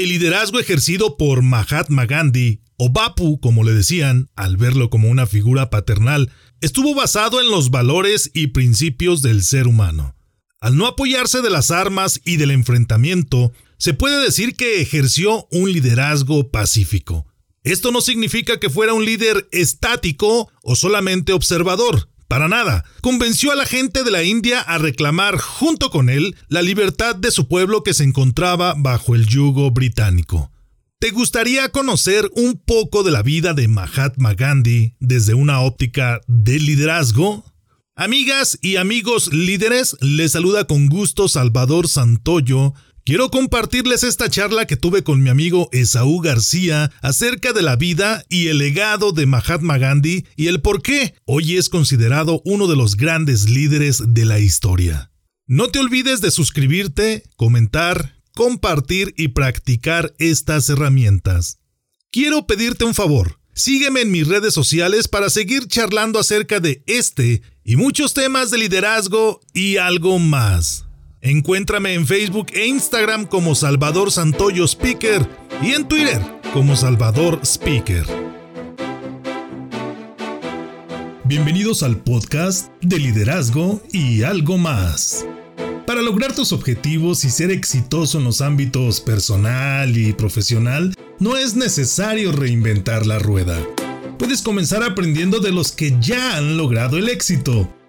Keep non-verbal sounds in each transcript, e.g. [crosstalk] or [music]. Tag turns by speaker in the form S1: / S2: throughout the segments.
S1: El liderazgo ejercido por Mahatma Gandhi, o Bapu como le decían, al verlo como una figura paternal, estuvo basado en los valores y principios del ser humano. Al no apoyarse de las armas y del enfrentamiento, se puede decir que ejerció un liderazgo pacífico. Esto no significa que fuera un líder estático o solamente observador, para nada. Convenció a la gente de la India a reclamar junto con él la libertad de su pueblo que se encontraba bajo el yugo británico. ¿Te gustaría conocer un poco de la vida de Mahatma Gandhi desde una óptica de liderazgo? Amigas y amigos líderes, les saluda con gusto Salvador Santoyo Quiero compartirles esta charla que tuve con mi amigo Esaú García acerca de la vida y el legado de Mahatma Gandhi y el por qué hoy es considerado uno de los grandes líderes de la historia. No te olvides de suscribirte, comentar, compartir y practicar estas herramientas. Quiero pedirte un favor. Sígueme en mis redes sociales para seguir charlando acerca de este y muchos temas de liderazgo y algo más. Encuéntrame en Facebook e Instagram como Salvador Santoyo Speaker y en Twitter como Salvador Speaker. Bienvenidos al podcast de liderazgo y algo más. Para lograr tus objetivos y ser exitoso en los ámbitos personal y profesional, no es necesario reinventar la rueda. Puedes comenzar aprendiendo de los que ya han logrado el éxito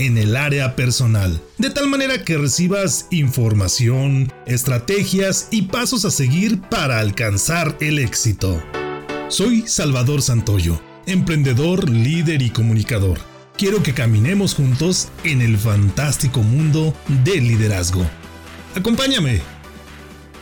S1: en el área personal, de tal manera que recibas información, estrategias y pasos a seguir para alcanzar el éxito. Soy Salvador Santoyo, emprendedor, líder y comunicador. Quiero que caminemos juntos en el fantástico mundo del liderazgo. Acompáñame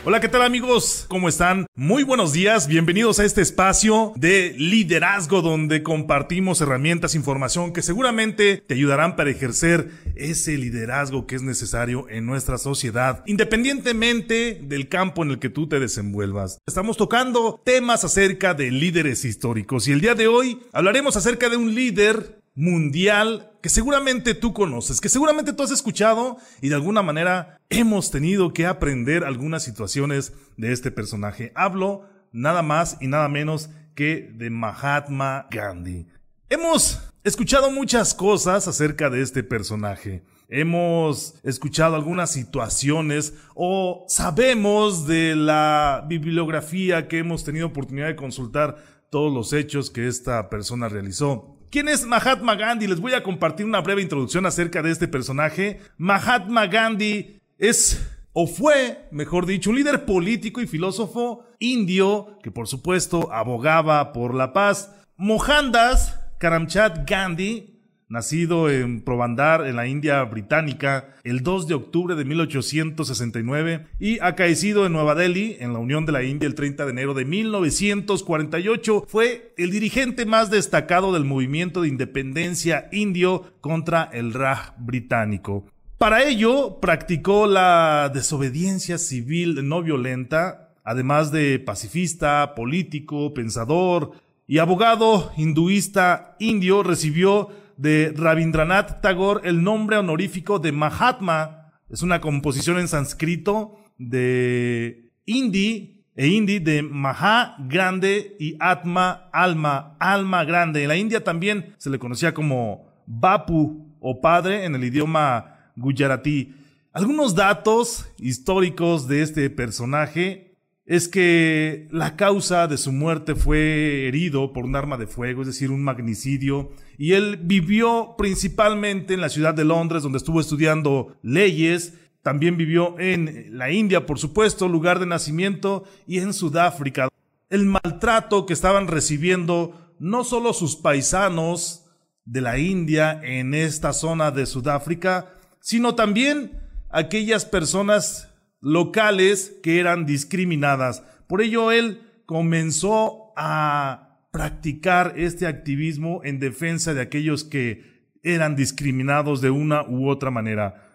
S1: Hola, ¿qué tal amigos? ¿Cómo están? Muy buenos días, bienvenidos a este espacio de liderazgo donde compartimos herramientas, información que seguramente te ayudarán para ejercer ese liderazgo que es necesario en nuestra sociedad, independientemente del campo en el que tú te desenvuelvas. Estamos tocando temas acerca de líderes históricos y el día de hoy hablaremos acerca de un líder mundial que seguramente tú conoces, que seguramente tú has escuchado y de alguna manera hemos tenido que aprender algunas situaciones de este personaje. Hablo nada más y nada menos que de Mahatma Gandhi. Hemos escuchado muchas cosas acerca de este personaje. Hemos escuchado algunas situaciones o sabemos de la bibliografía que hemos tenido oportunidad de consultar todos los hechos que esta persona realizó. ¿Quién es Mahatma Gandhi? Les voy a compartir una breve introducción acerca de este personaje. Mahatma Gandhi es o fue, mejor dicho, un líder político y filósofo indio que por supuesto abogaba por la paz. Mohandas Karamchand Gandhi nacido en Provandar, en la India británica, el 2 de octubre de 1869 y acaecido en Nueva Delhi, en la Unión de la India, el 30 de enero de 1948, fue el dirigente más destacado del movimiento de independencia indio contra el Raj británico. Para ello, practicó la desobediencia civil no violenta, además de pacifista, político, pensador y abogado hinduista indio, recibió de Rabindranath Tagore el nombre honorífico de Mahatma. Es una composición en sánscrito de Hindi e Hindi de Maha grande y Atma alma, alma grande. En la India también se le conocía como Bapu o padre en el idioma gujaratí. Algunos datos históricos de este personaje es que la causa de su muerte fue herido por un arma de fuego, es decir, un magnicidio, y él vivió principalmente en la ciudad de Londres, donde estuvo estudiando leyes, también vivió en la India, por supuesto, lugar de nacimiento, y en Sudáfrica. El maltrato que estaban recibiendo no solo sus paisanos de la India en esta zona de Sudáfrica, sino también aquellas personas locales que eran discriminadas. Por ello él comenzó a practicar este activismo en defensa de aquellos que eran discriminados de una u otra manera.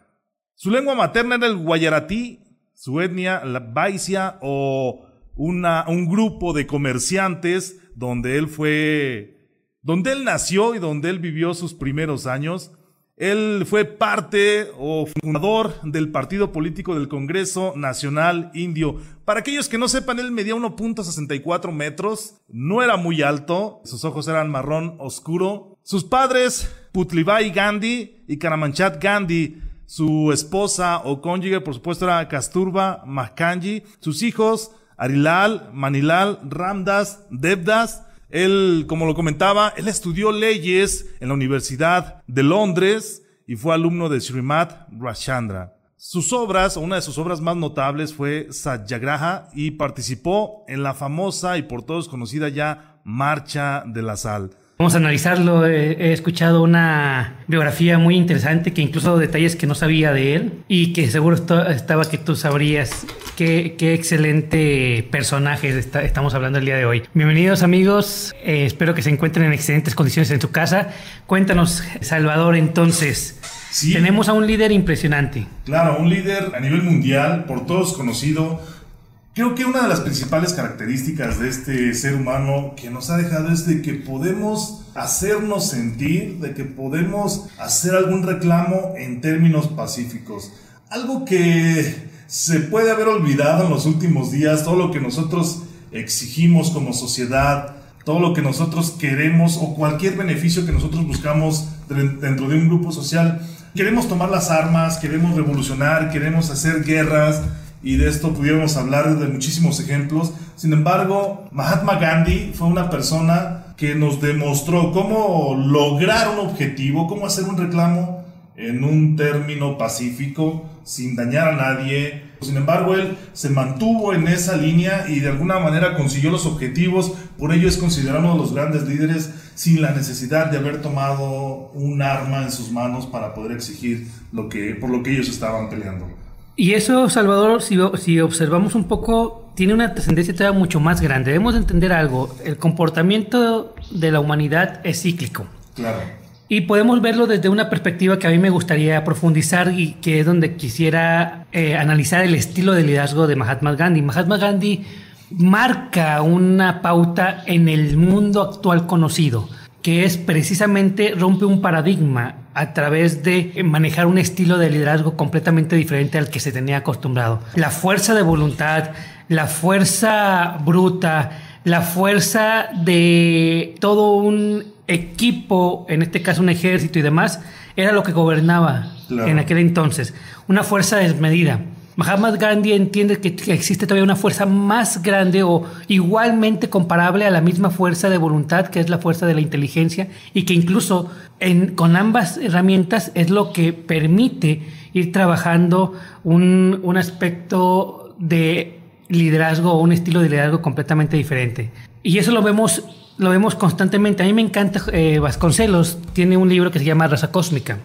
S1: Su lengua materna era el guayaratí, su etnia la baisia o una, un grupo de comerciantes donde él fue, donde él nació y donde él vivió sus primeros años. Él fue parte o fundador del partido político del Congreso Nacional Indio. Para aquellos que no sepan, él medía 1.64 metros, no era muy alto, sus ojos eran marrón oscuro. Sus padres, Putlibai Gandhi y Karamanchat Gandhi, su esposa o cónyuge, por supuesto, era Kasturba Mahkanji. Sus hijos, Arilal, Manilal, Ramdas, Devdas, él, como lo comentaba, él estudió leyes en la Universidad de Londres y fue alumno de Srimad Rashandra. Sus obras, una de sus obras más notables fue Satyagraha y participó en la famosa y por todos conocida ya Marcha de la Sal.
S2: Vamos a analizarlo. He escuchado una biografía muy interesante que incluso detalles que no sabía de él y que seguro estaba que tú sabrías. Qué, qué excelente personaje estamos hablando el día de hoy. Bienvenidos amigos. Eh, espero que se encuentren en excelentes condiciones en su casa. Cuéntanos, Salvador, entonces. Sí. Tenemos a un líder impresionante.
S1: Claro, un líder a nivel mundial, por todos conocido Creo que una de las principales características de este ser humano que nos ha dejado es de que podemos hacernos sentir, de que podemos hacer algún reclamo en términos pacíficos. Algo que se puede haber olvidado en los últimos días, todo lo que nosotros exigimos como sociedad, todo lo que nosotros queremos o cualquier beneficio que nosotros buscamos dentro de un grupo social. Queremos tomar las armas, queremos revolucionar, queremos hacer guerras, y de esto pudiéramos hablar de muchísimos ejemplos. Sin embargo, Mahatma Gandhi fue una persona que nos demostró cómo lograr un objetivo, cómo hacer un reclamo en un término pacífico, sin dañar a nadie. Sin embargo, él se mantuvo en esa línea y de alguna manera consiguió los objetivos. Por ello es considerado uno de los grandes líderes sin la necesidad de haber tomado un arma en sus manos para poder exigir lo que, por lo que ellos estaban peleando.
S2: Y eso, Salvador, si, si observamos un poco, tiene una trascendencia todavía mucho más grande. Debemos entender algo. El comportamiento de la humanidad es cíclico.
S1: Claro.
S2: Y podemos verlo desde una perspectiva que a mí me gustaría profundizar y que es donde quisiera eh, analizar el estilo de liderazgo de Mahatma Gandhi. Mahatma Gandhi marca una pauta en el mundo actual conocido que es precisamente rompe un paradigma a través de manejar un estilo de liderazgo completamente diferente al que se tenía acostumbrado. La fuerza de voluntad, la fuerza bruta, la fuerza de todo un equipo, en este caso un ejército y demás, era lo que gobernaba en aquel entonces. Una fuerza desmedida. Mahatma Gandhi entiende que existe todavía una fuerza más grande o igualmente comparable a la misma fuerza de voluntad que es la fuerza de la inteligencia y que incluso con ambas herramientas es lo que permite ir trabajando un, aspecto de liderazgo o un estilo de liderazgo completamente diferente. Y eso lo vemos, lo vemos constantemente. A mí me encanta eh, Vasconcelos, tiene un libro que se llama Raza Cósmica.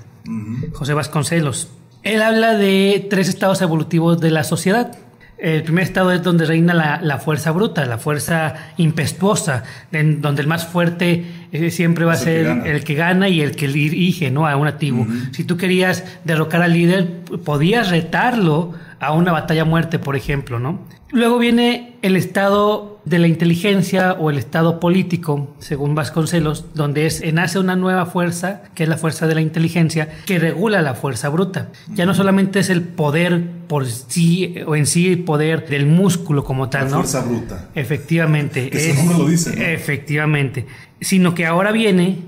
S2: José Vasconcelos él habla de tres estados evolutivos de la sociedad. El primer estado es donde reina la, fuerza bruta, la fuerza impetuosa, donde el más fuerte eh, siempre va a ser el que gana y el que dirige ¿no? a una tribu. Si tú querías derrocar al líder, podías retarlo a una batalla a muerte, por ejemplo. ¿no? Luego viene el estado de la inteligencia o el estado político, según Vasconcelos, donde es, nace una nueva fuerza, que es la fuerza de la inteligencia, que regula la fuerza bruta. Ya no solamente es el poder por sí o en sí el poder del músculo como tal,
S1: la fuerza bruta.
S2: Efectivamente.
S1: Ese nombre lo dice.
S2: Efectivamente. Sino que ahora viene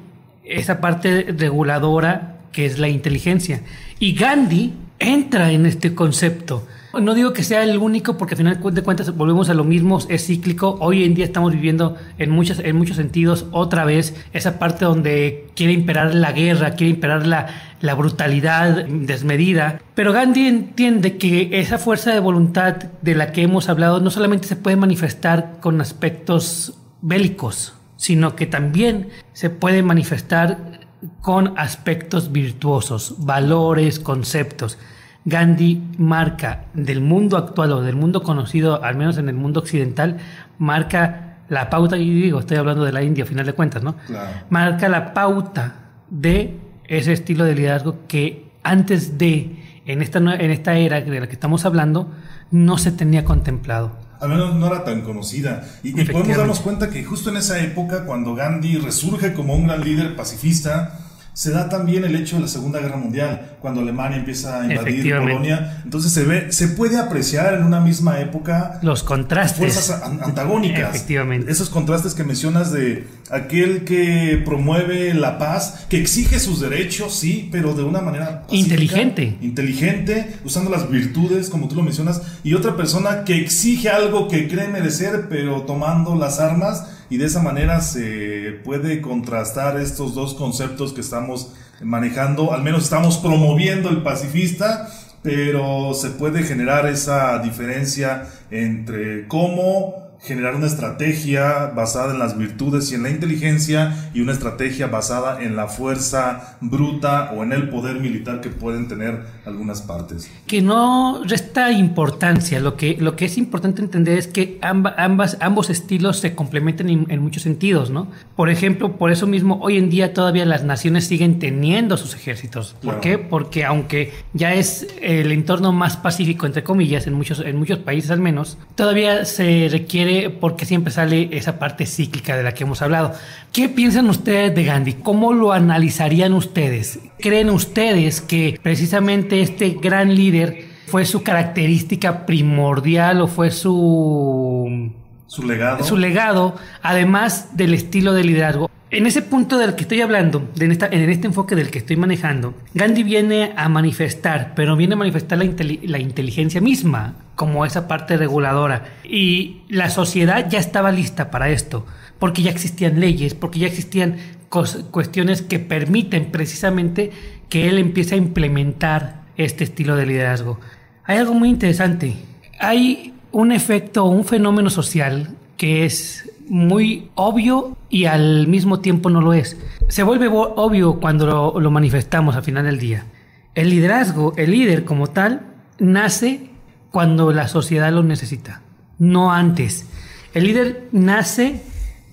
S2: esa parte reguladora que es la inteligencia. Y Gandhi entra en este concepto no digo que sea el único, porque al final de cuentas volvemos a lo mismo, es cíclico. Hoy en día estamos viviendo en, muchos, en muchos sentidos otra vez esa parte donde quiere imperar la guerra, quiere imperar la, la brutalidad desmedida. Pero Gandhi entiende que esa fuerza de voluntad de la que hemos hablado no solamente se puede manifestar con aspectos bélicos, sino que también se puede manifestar con aspectos virtuosos, valores, conceptos. Gandhi marca del mundo actual o del mundo conocido, al menos en el mundo occidental, marca la pauta, y digo, estoy hablando de la India, a final de cuentas, ¿no? Marca la pauta de ese estilo de liderazgo que antes de, en esta, en esta era de la que estamos hablando, no se tenía contemplado.
S1: Al menos no era tan conocida. Y, y podemos darnos cuenta que justo en esa época, cuando Gandhi resurge como un gran líder pacifista, se da también el hecho de la Segunda Guerra Mundial, cuando Alemania empieza a invadir Polonia. Entonces se ve, se puede apreciar en una misma época
S2: los contrastes,
S1: fuerzas antagónicas.
S2: Efectivamente.
S1: Esos contrastes que mencionas de aquel que promueve la paz, que exige sus derechos, sí, pero de una manera
S2: inteligente,
S1: inteligente, usando las virtudes, como tú lo mencionas, y otra persona que exige algo que cree merecer, pero tomando las armas y de esa manera se puede contrastar estos dos conceptos que estamos manejando, al menos estamos promoviendo el pacifista, pero se puede generar esa diferencia entre cómo generar una estrategia basada en las virtudes y en la inteligencia y una estrategia basada en la fuerza bruta o en el poder militar que pueden tener algunas partes.
S2: Que no resta importancia, lo que, lo que es importante entender es que ambas, ambos estilos se complementan en, muchos sentidos, ¿no? Por ejemplo, por eso mismo hoy en día todavía las naciones siguen teniendo sus ejércitos. ¿Por qué? Porque aunque ya es el entorno más pacífico, entre comillas, en muchos, en muchos países al menos, todavía se requiere porque siempre sale esa parte cíclica de la que hemos hablado. ¿Qué piensan ustedes de Gandhi? ¿Cómo lo analizarían ustedes? ¿Creen ustedes que precisamente este gran líder fue su característica primordial o fue su...
S1: Su legado.
S2: Su legado, además del estilo de liderazgo. En ese punto del que estoy hablando, en, en este enfoque del que estoy manejando, Gandhi viene a manifestar, pero viene a manifestar la, la inteligencia misma, como esa parte reguladora. Y la sociedad ya estaba lista para esto, porque ya existían leyes, porque ya existían cuestiones que permiten precisamente que él empiece a implementar este estilo de liderazgo. Hay algo muy interesante. Hay un efecto, un fenómeno social que es muy obvio y al mismo tiempo no lo es. Se vuelve obvio cuando lo, manifestamos al final del día. El liderazgo, el líder como tal, nace cuando la sociedad lo necesita, no antes. El líder nace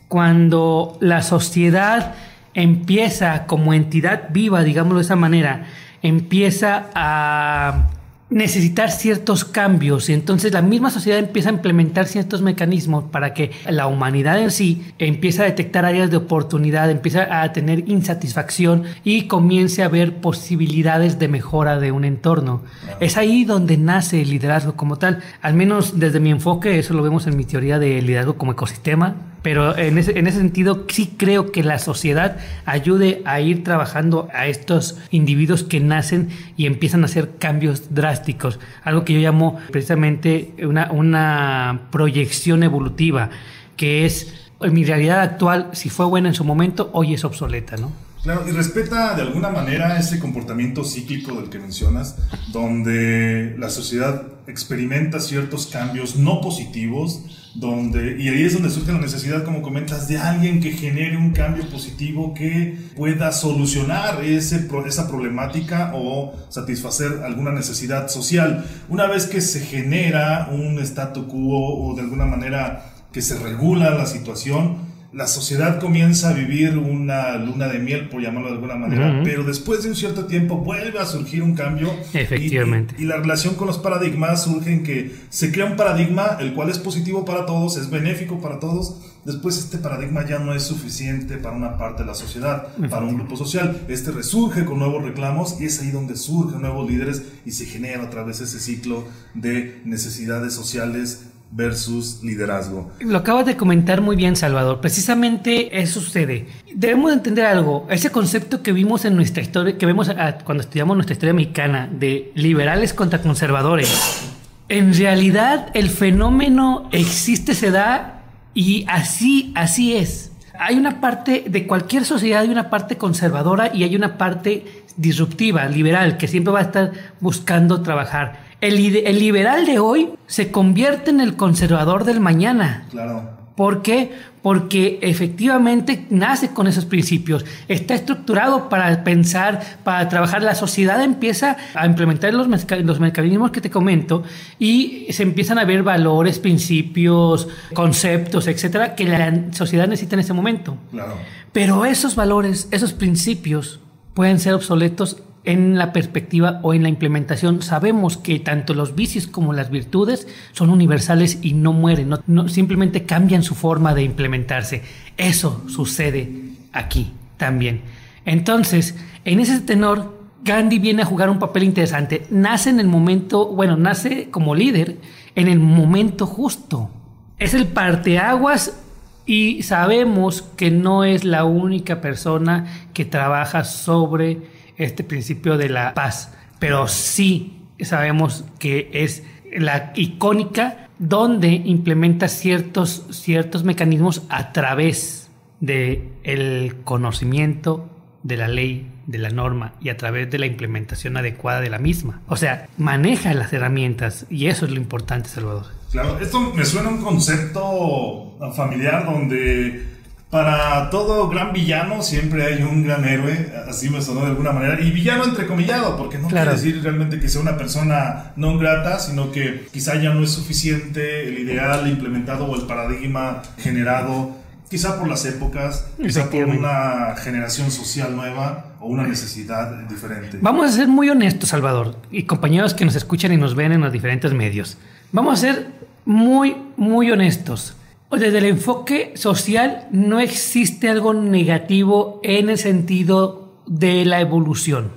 S2: cuando la sociedad empieza como entidad viva, digámoslo de esa manera, empieza a necesitar ciertos cambios y entonces la misma sociedad empieza a implementar ciertos mecanismos para que la humanidad en sí empiece a detectar áreas de oportunidad, empieza a tener insatisfacción y comience a ver posibilidades de mejora de un entorno. Es ahí donde nace el liderazgo como tal. Al menos desde mi enfoque, eso lo vemos en mi teoría de liderazgo como ecosistema pero en ese, en ese sentido sí creo que la sociedad ayude a ir trabajando a estos individuos que nacen y empiezan a hacer cambios drásticos. Algo que yo llamo precisamente una, una proyección evolutiva, que es en mi realidad actual, si fue buena en su momento, hoy es obsoleta, ¿no?
S1: Claro, y respeta de alguna manera ese comportamiento cíclico del que mencionas, donde la sociedad experimenta ciertos cambios no positivos, donde, y ahí es donde surge la necesidad, como comentas, de alguien que genere un cambio positivo que pueda solucionar ese, esa problemática o satisfacer alguna necesidad social. Una vez que se genera un statu quo o de alguna manera que se regula la situación, la sociedad comienza a vivir una luna de miel, por llamarlo de alguna manera, pero después de un cierto tiempo vuelve a surgir un cambio.
S2: Efectivamente.
S1: Y, la relación con los paradigmas surge en que se crea un paradigma, el cual es positivo para todos, es benéfico para todos. Después este paradigma ya no es suficiente para una parte de la sociedad, para un grupo social. Este resurge con nuevos reclamos y es ahí donde surgen nuevos líderes y se genera otra vez ese ciclo de necesidades sociales versus liderazgo.
S2: Lo acabas de comentar muy bien, Salvador. Precisamente eso sucede. Debemos entender algo. Ese concepto que vimos en nuestra historia, que vemos cuando estudiamos nuestra historia mexicana, de liberales contra conservadores. En realidad, el fenómeno existe, se da y así, así es. Hay una parte de cualquier sociedad, hay una parte conservadora y hay una parte disruptiva, liberal, que siempre va a estar buscando trabajar. El, liberal de hoy se convierte en el conservador del mañana.
S1: Claro.
S2: ¿Por qué? Porque efectivamente nace con esos principios, está estructurado para pensar, para trabajar. La sociedad empieza a implementar los, los mecanismos que te comento y se empiezan a ver valores, principios, conceptos, etcétera, que la sociedad necesita en ese momento.
S1: Claro.
S2: Pero esos valores, esos principios pueden ser obsoletos en la perspectiva o en la implementación. Sabemos que tanto los vicios como las virtudes son universales y no mueren, no, simplemente cambian su forma de implementarse. Eso sucede aquí también. Entonces, en ese tenor, Gandhi viene a jugar un papel interesante. Nace en el momento, bueno, nace como líder en el momento justo. Es el parteaguas y sabemos que no es la única persona que trabaja sobre este principio de la paz, pero sí sabemos que es la icónica donde implementa ciertos, ciertos mecanismos a través del el conocimiento de la ley, de la norma y a través de la implementación adecuada de la misma. O sea, maneja las herramientas y eso es lo importante, Salvador.
S1: Claro, esto me suena a un concepto familiar donde para todo gran villano siempre hay un gran héroe, así me sonó de alguna manera, y villano entrecomillado, porque no quiere decir realmente que sea una persona no grata, sino que quizá ya no es suficiente el ideal implementado o el paradigma generado, quizá por las épocas, quizá por una generación social nueva o una necesidad diferente.
S2: Vamos a ser muy honestos, Salvador, y compañeros que nos escuchan y nos ven en los diferentes medios. Vamos a ser muy, muy honestos. Desde el enfoque social no existe algo negativo en el sentido de la evolución.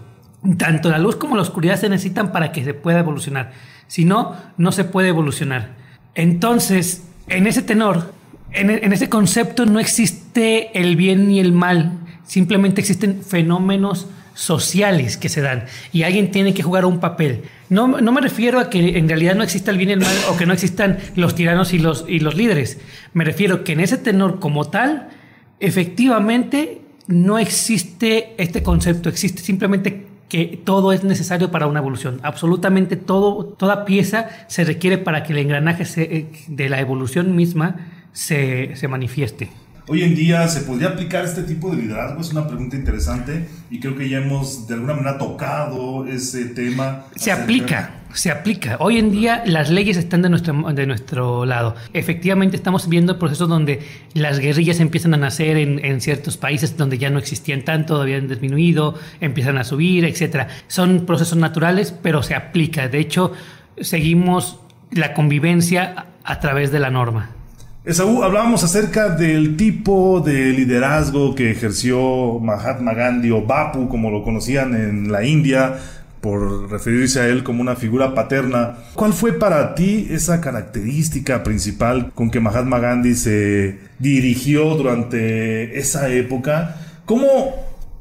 S2: Tanto la luz como la oscuridad se necesitan para que se pueda evolucionar. Si no, no se puede evolucionar. Entonces, en ese tenor, en, en ese concepto no existe el bien ni el mal. Simplemente existen fenómenos sociales que se dan y alguien tiene que jugar un papel. No, no, me refiero a que en realidad no exista el bien y el mal o que no existan los tiranos y los, y los líderes. Me refiero que en ese tenor como tal, efectivamente no existe este concepto, existe simplemente que todo es necesario para una evolución. Absolutamente todo, toda pieza se requiere para que el engranaje eh, de la evolución misma se, se manifieste.
S1: Hoy en día se podría aplicar este tipo de liderazgo, es una pregunta interesante y creo que ya hemos de alguna manera tocado ese tema.
S2: Se aplica, se aplica. Hoy en día las leyes están de nuestro, de nuestro lado. Efectivamente estamos viendo procesos donde las guerrillas empiezan a nacer en, en ciertos países donde ya no existían tanto, habían disminuido, empiezan a subir, etc. Son procesos naturales, pero se aplica. De hecho, seguimos la convivencia a través de la norma.
S1: Esaú, hablábamos acerca del tipo de liderazgo que ejerció Mahatma Gandhi o Bapu, como lo conocían en la India, por referirse a él como una figura paterna. ¿Cuál fue para ti esa característica principal con que Mahatma Gandhi se dirigió durante esa época? ¿Cómo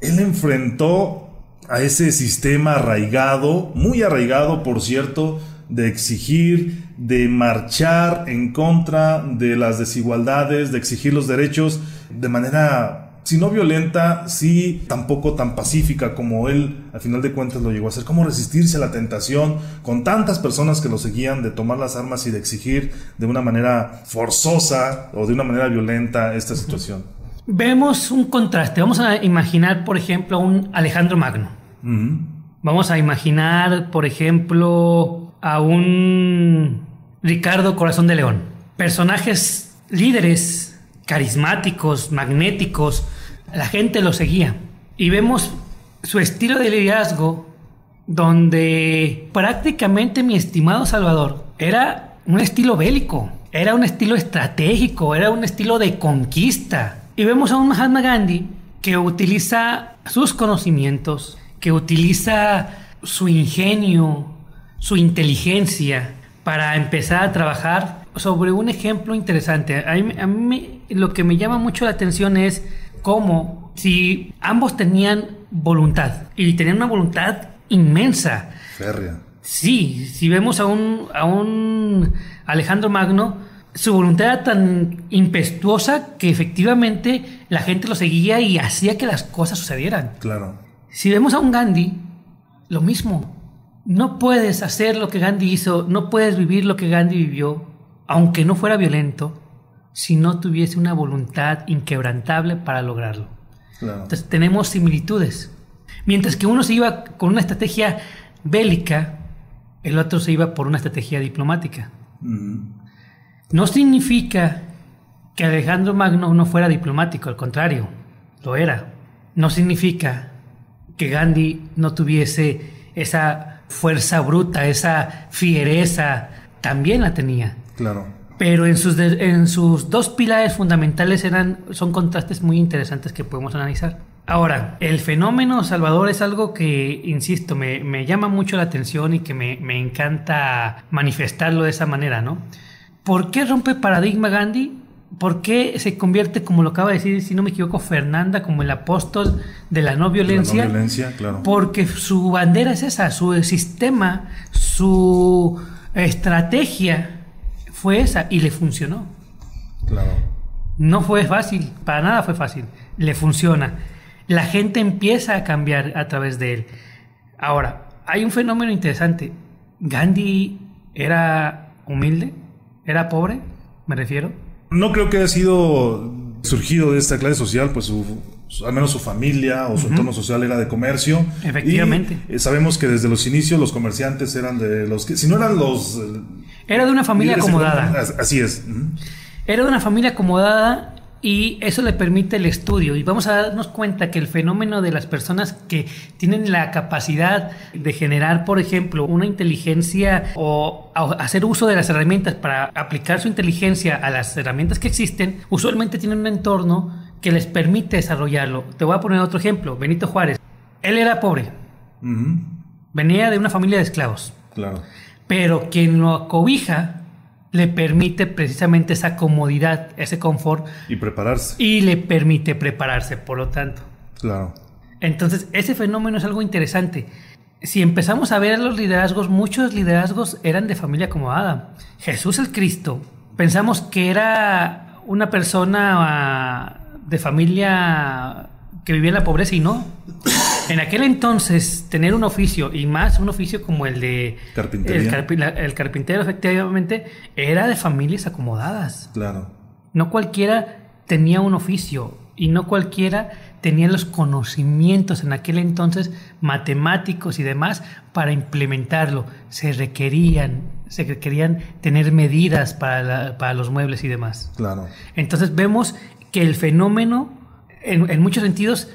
S1: él enfrentó a ese sistema arraigado, muy arraigado por cierto, de exigir, de marchar en contra de las desigualdades, de exigir los derechos de manera, si no violenta, sí tampoco tan pacífica como él al final de cuentas lo llegó a hacer. ¿Cómo resistirse a la tentación con tantas personas que lo seguían de tomar las armas y de exigir de una manera forzosa o de una manera violenta esta situación?
S2: Vemos un contraste. Vamos a imaginar, por ejemplo, a un Alejandro Magno. Vamos a imaginar, por ejemplo, a un Ricardo Corazón de León. Personajes líderes, carismáticos, magnéticos, la gente lo seguía. Y vemos su estilo de liderazgo donde prácticamente mi estimado Salvador era un estilo bélico, era un estilo estratégico, era un estilo de conquista. Y vemos a un Mahatma Gandhi que utiliza sus conocimientos, que utiliza su ingenio, su inteligencia para empezar a trabajar sobre un ejemplo interesante. A mí, lo que me llama mucho la atención es cómo si ambos tenían voluntad y tenían una voluntad inmensa.
S1: Férrea.
S2: Sí, si vemos a un, a un Alejandro Magno, su voluntad era tan impetuosa que efectivamente la gente lo seguía y hacía que las cosas sucedieran.
S1: Claro.
S2: Si vemos a un Gandhi, lo mismo no puedes hacer lo que Gandhi hizo, no puedes vivir lo que Gandhi vivió, aunque no fuera violento, si no tuviese una voluntad inquebrantable para lograrlo. Entonces tenemos similitudes. Mientras que uno se iba con una estrategia bélica, el otro se iba por una estrategia diplomática. No significa que Alejandro Magno no fuera diplomático, al contrario, lo era. No significa que Gandhi no tuviese esa fuerza bruta, esa fiereza, también la tenía.
S1: Claro.
S2: Pero en sus, en sus dos pilares fundamentales eran, son contrastes muy interesantes que podemos analizar. Ahora, el fenómeno Salvador es algo que, insisto, me, me llama mucho la atención y que me, me, encanta manifestarlo de esa manera, ¿no? ¿Por qué rompe paradigma Gandhi? ¿Por qué se convierte, como lo acaba de decir, si no me equivoco, Fernanda, como el apóstol de la no violencia?
S1: La no violencia, claro.
S2: Porque su bandera es esa, su sistema, su estrategia fue esa y le funcionó.
S1: Claro.
S2: No fue fácil, para nada fue fácil. Le funciona. La gente empieza a cambiar a través de él. Ahora, hay un fenómeno interesante. Gandhi era humilde, era pobre, me refiero
S1: no creo que haya sido surgido de esta clase social, pues al menos su familia o su entorno social era de comercio.
S2: Efectivamente.
S1: Y, eh, sabemos que desde los inicios los comerciantes eran de los que, si no eran los... Eh,
S2: era de una familia acomodada.
S1: Así es.
S2: Era de una familia acomodada y eso le permite el estudio. Y vamos a darnos cuenta que el fenómeno de las personas que tienen la capacidad de generar, por ejemplo, una inteligencia o hacer uso de las herramientas para aplicar su inteligencia a las herramientas que existen, usualmente tienen un entorno que les permite desarrollarlo. Te voy a poner otro ejemplo. Benito Juárez. Él era pobre. Venía de una familia de esclavos.
S1: Claro.
S2: Pero quien lo acobija le permite precisamente esa comodidad, ese confort.
S1: Y prepararse.
S2: Y le permite prepararse, por lo tanto.
S1: Claro.
S2: Entonces, ese fenómeno es algo interesante. Si empezamos a ver los liderazgos, muchos liderazgos eran de familia acomodada. Jesús el Cristo, pensamos que era una persona ah, de familia que vivía en la pobreza y no. En aquel entonces, tener un oficio, y más un oficio como el de el, carpintero, efectivamente, era de familias acomodadas.
S1: Claro.
S2: No cualquiera tenía un oficio y no cualquiera tenía los conocimientos en aquel entonces matemáticos y demás para implementarlo. Se requerían, se requerían tener medidas para, para los muebles y demás.
S1: Claro.
S2: Entonces vemos que el fenómeno, en, en muchos sentidos,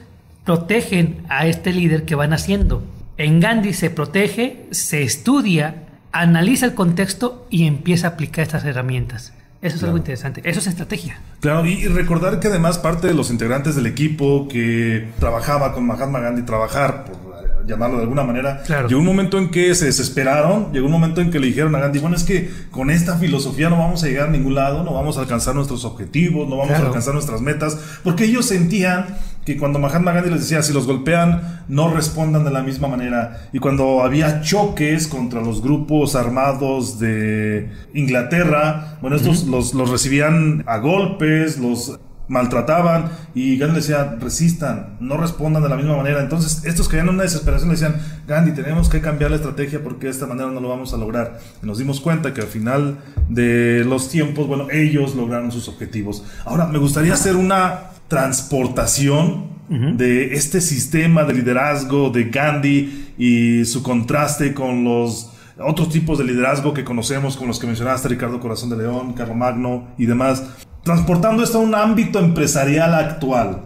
S2: protegen a este líder que van haciendo. En Gandhi se protege, se estudia, analiza el contexto y empieza a aplicar estas herramientas. Eso es algo interesante. Eso es estrategia.
S1: Claro, y recordar que además parte de los integrantes del equipo que trabajaba con Mahatma Gandhi, trabajar, por llamarlo de alguna manera, llegó un momento en que se desesperaron, llegó un momento en que le dijeron a Gandhi, bueno, es que con esta filosofía no vamos a llegar a ningún lado, no vamos a alcanzar nuestros objetivos, no vamos a alcanzar nuestras metas, porque ellos sentían que cuando Mahatma Gandhi les decía, si los golpean, no respondan de la misma manera. Y cuando había choques contra los grupos armados de Inglaterra, bueno, estos los, los recibían a golpes, los maltrataban y Gandhi decía, resistan, no respondan de la misma manera. Entonces, estos caían en una desesperación, le decían, Gandhi, tenemos que cambiar la estrategia porque de esta manera no lo vamos a lograr. Y nos dimos cuenta que al final de los tiempos, bueno, ellos lograron sus objetivos. Ahora, me gustaría hacer una transportación de este sistema de liderazgo de Gandhi y su contraste con los otros tipos de liderazgo que conocemos, como los que mencionaste, Ricardo Corazón de León, Carlos Magno y demás, transportando esto a un ámbito empresarial actual.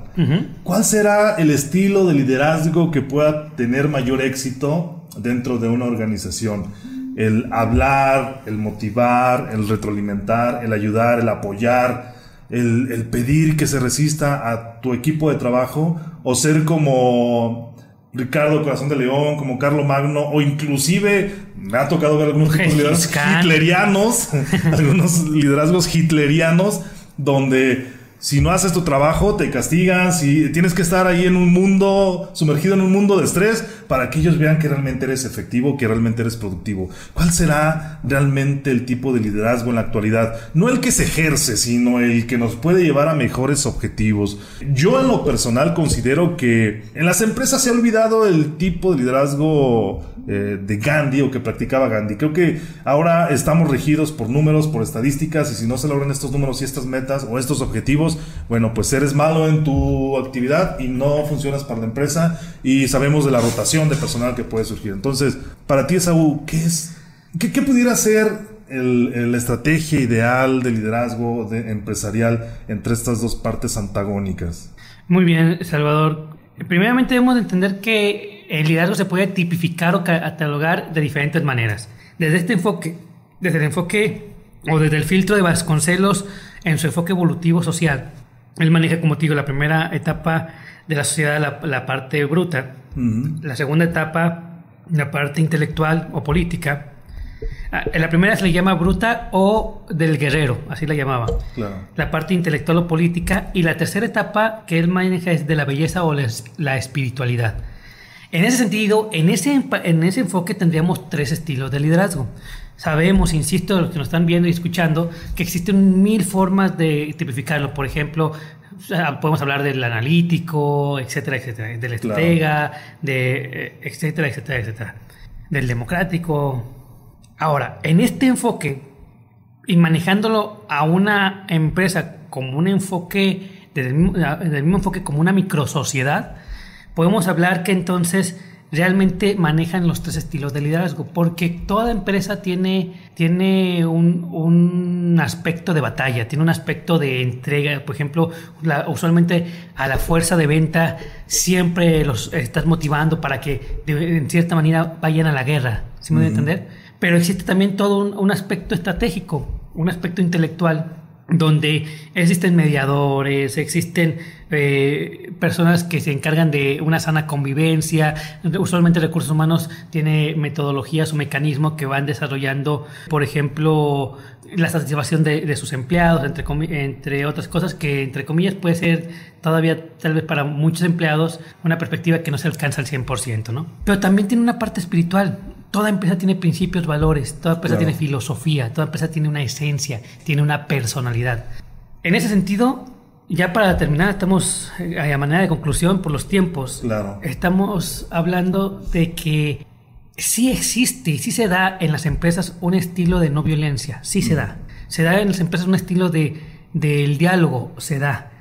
S1: ¿Cuál será el estilo de liderazgo que pueda tener mayor éxito dentro de una organización? El hablar, el motivar, el retroalimentar, el ayudar, el apoyar, el, pedir que se resista a tu equipo de trabajo o ser como Ricardo Corazón de León, como Carlo Magno, o inclusive me ha tocado ver algunos liderazgos hitlerianos, [laughs] algunos liderazgos hitlerianos, donde si no haces tu trabajo, te castigan, si tienes que estar ahí en un mundo, sumergido en un mundo de estrés, para que ellos vean que realmente eres efectivo, que realmente eres productivo. ¿Cuál será realmente el tipo de liderazgo en la actualidad? No el que se ejerce, sino el que nos puede llevar a mejores objetivos. Yo en lo personal considero que en las empresas se ha olvidado el tipo de liderazgo eh, de Gandhi o que practicaba Gandhi. Creo que ahora estamos regidos por números, por estadísticas, y si no se logran estos números y estas metas o estos objetivos, bueno, pues eres malo en tu actividad y no funcionas para la empresa y sabemos de la rotación de personal que puede surgir. Entonces, para ti, Saúl, ¿qué es? ¿Qué, pudiera ser la estrategia ideal de liderazgo de, empresarial entre estas dos partes antagónicas?
S2: Muy bien, Salvador. Primeramente debemos entender que el liderazgo se puede tipificar o catalogar de diferentes maneras. Desde este enfoque, desde el enfoque o desde el filtro de Vasconcelos en su enfoque evolutivo social. Él maneja, como te digo, la primera etapa de la sociedad, la, parte bruta, la segunda etapa, la parte intelectual o política. Ah, en la primera se le llama bruta o del guerrero, así la llamaba. La parte intelectual o política. Y la tercera etapa que él maneja es de la belleza o la espiritualidad. En ese sentido, en ese, en ese enfoque tendríamos tres estilos de liderazgo. Sabemos, insisto, los que nos están viendo y escuchando, que existen mil formas de tipificarlo. Por ejemplo, podemos hablar del analítico, etcétera, etcétera, del estratega, de eh, etcétera, etcétera, etcétera, del democrático. Ahora, en este enfoque y manejándolo a una empresa como un enfoque, del mismo enfoque como una microsociedad, podemos hablar que entonces realmente manejan los tres estilos de liderazgo, porque toda empresa tiene, tiene un, aspecto de batalla, tiene un aspecto de entrega. Por ejemplo, usualmente a la fuerza de venta siempre los estás motivando para que de, en cierta manera vayan a la guerra, ¿sí me voy a entender? Pero existe también todo un aspecto estratégico, un aspecto intelectual donde existen mediadores, existen eh, personas que se encargan de una sana convivencia. Usualmente recursos humanos tiene metodologías o mecanismos que van desarrollando, por ejemplo, la satisfacción de, sus empleados, entre, entre otras cosas que, entre comillas, puede ser todavía, tal vez para muchos empleados, una perspectiva que no se alcanza al 100%, ¿no? Pero también tiene una parte espiritual toda empresa tiene principios, valores, toda empresa tiene filosofía, toda empresa tiene una esencia, tiene una personalidad. En ese sentido, ya para terminar, estamos eh, a manera de conclusión por los tiempos.
S1: Claro.
S2: Estamos hablando de que sí existe sí se da en las empresas un estilo de no violencia, sí se mm. da. Se da en las empresas un estilo de del diálogo, se da,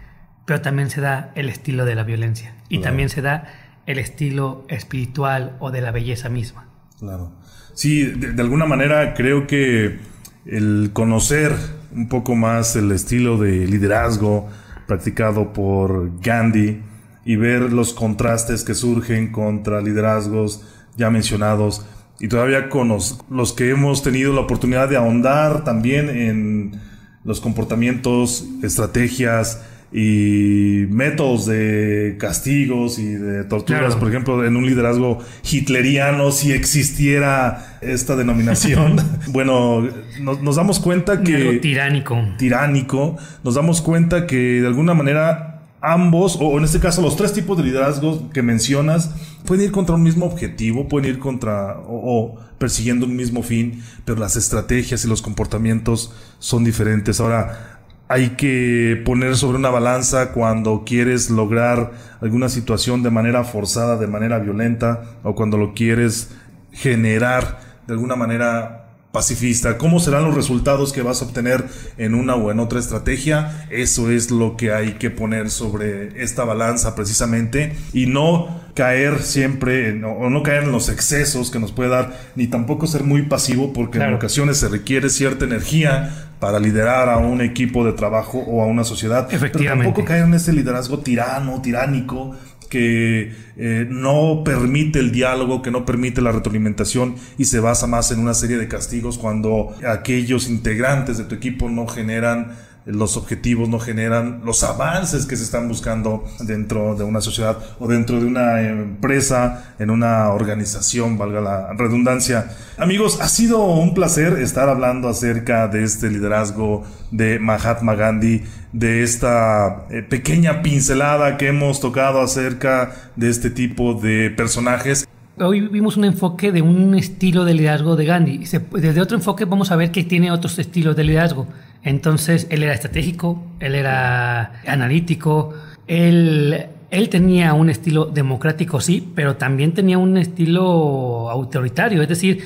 S2: pero también se da el estilo de la violencia y también se da el estilo espiritual o de la belleza misma.
S1: Claro. Sí, de, alguna manera creo que el conocer un poco más el estilo de liderazgo practicado por Gandhi y ver los contrastes que surgen contra liderazgos ya mencionados y todavía con los, que hemos tenido la oportunidad de ahondar también en los comportamientos, estrategias, y métodos de castigos y de torturas, por ejemplo, en un liderazgo hitleriano, si existiera esta denominación, [laughs] bueno, nos, damos cuenta que...
S2: tiránico.
S1: Tiránico, nos damos cuenta que de alguna manera ambos, o en este caso los tres tipos de liderazgos que mencionas, pueden ir contra un mismo objetivo, pueden ir contra o persiguiendo un mismo fin, pero las estrategias y los comportamientos son diferentes. Ahora, hay que poner sobre una balanza cuando quieres lograr alguna situación de manera forzada, de manera violenta, o cuando lo quieres generar de alguna manera pacifista. ¿Cómo serán los resultados que vas a obtener en una o en otra estrategia? Eso es lo que hay que poner sobre esta balanza precisamente y no caer siempre o no caer en los excesos que nos puede dar, ni tampoco ser muy pasivo porque en ocasiones se requiere cierta energía para liderar a un equipo de trabajo o a una sociedad. Pero tampoco caer en ese liderazgo tirano, tiránico, que eh, no permite el diálogo, que no permite la retroalimentación y se basa más en una serie de castigos cuando aquellos integrantes de tu equipo no generan los objetivos, no generan los avances que se están buscando dentro de una sociedad o dentro de una empresa, en una organización, valga la redundancia. Amigos, ha sido un placer estar hablando acerca de este liderazgo de Mahatma Gandhi, de esta eh, pequeña pincelada que hemos tocado acerca de este tipo de personajes
S2: hoy vimos un enfoque de un estilo de liderazgo de Gandhi. Desde otro enfoque vamos a ver que tiene otros estilos de liderazgo. Entonces, él era estratégico, él era analítico, él, él tenía un estilo democrático, sí, pero también tenía un estilo autoritario, es decir,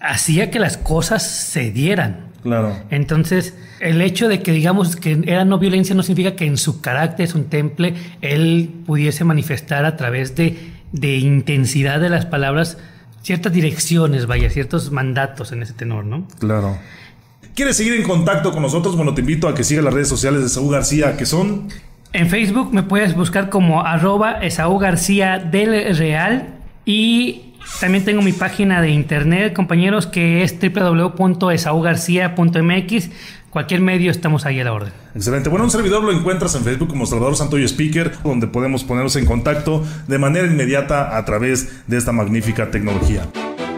S2: hacía que las cosas se dieran.
S1: Claro.
S2: Entonces, el hecho de que digamos que era no violencia no significa que en su carácter, es un temple, él pudiese manifestar a través de de intensidad de las palabras ciertas direcciones, vaya, ciertos mandatos en ese tenor, ¿no?
S1: Claro. ¿Quieres seguir en contacto con nosotros? Bueno, te invito a que sigas las redes sociales de Saúl García, que son...
S2: En Facebook me puedes buscar como arroba Esaú García del Real y también tengo mi página de internet, compañeros, que es www.esaugarcia.mx. Cualquier medio estamos ahí a la orden.
S1: Excelente. Bueno, un servidor lo encuentras en Facebook como Salvador Santoyo Speaker, donde podemos ponernos en contacto de manera inmediata a través de esta magnífica tecnología.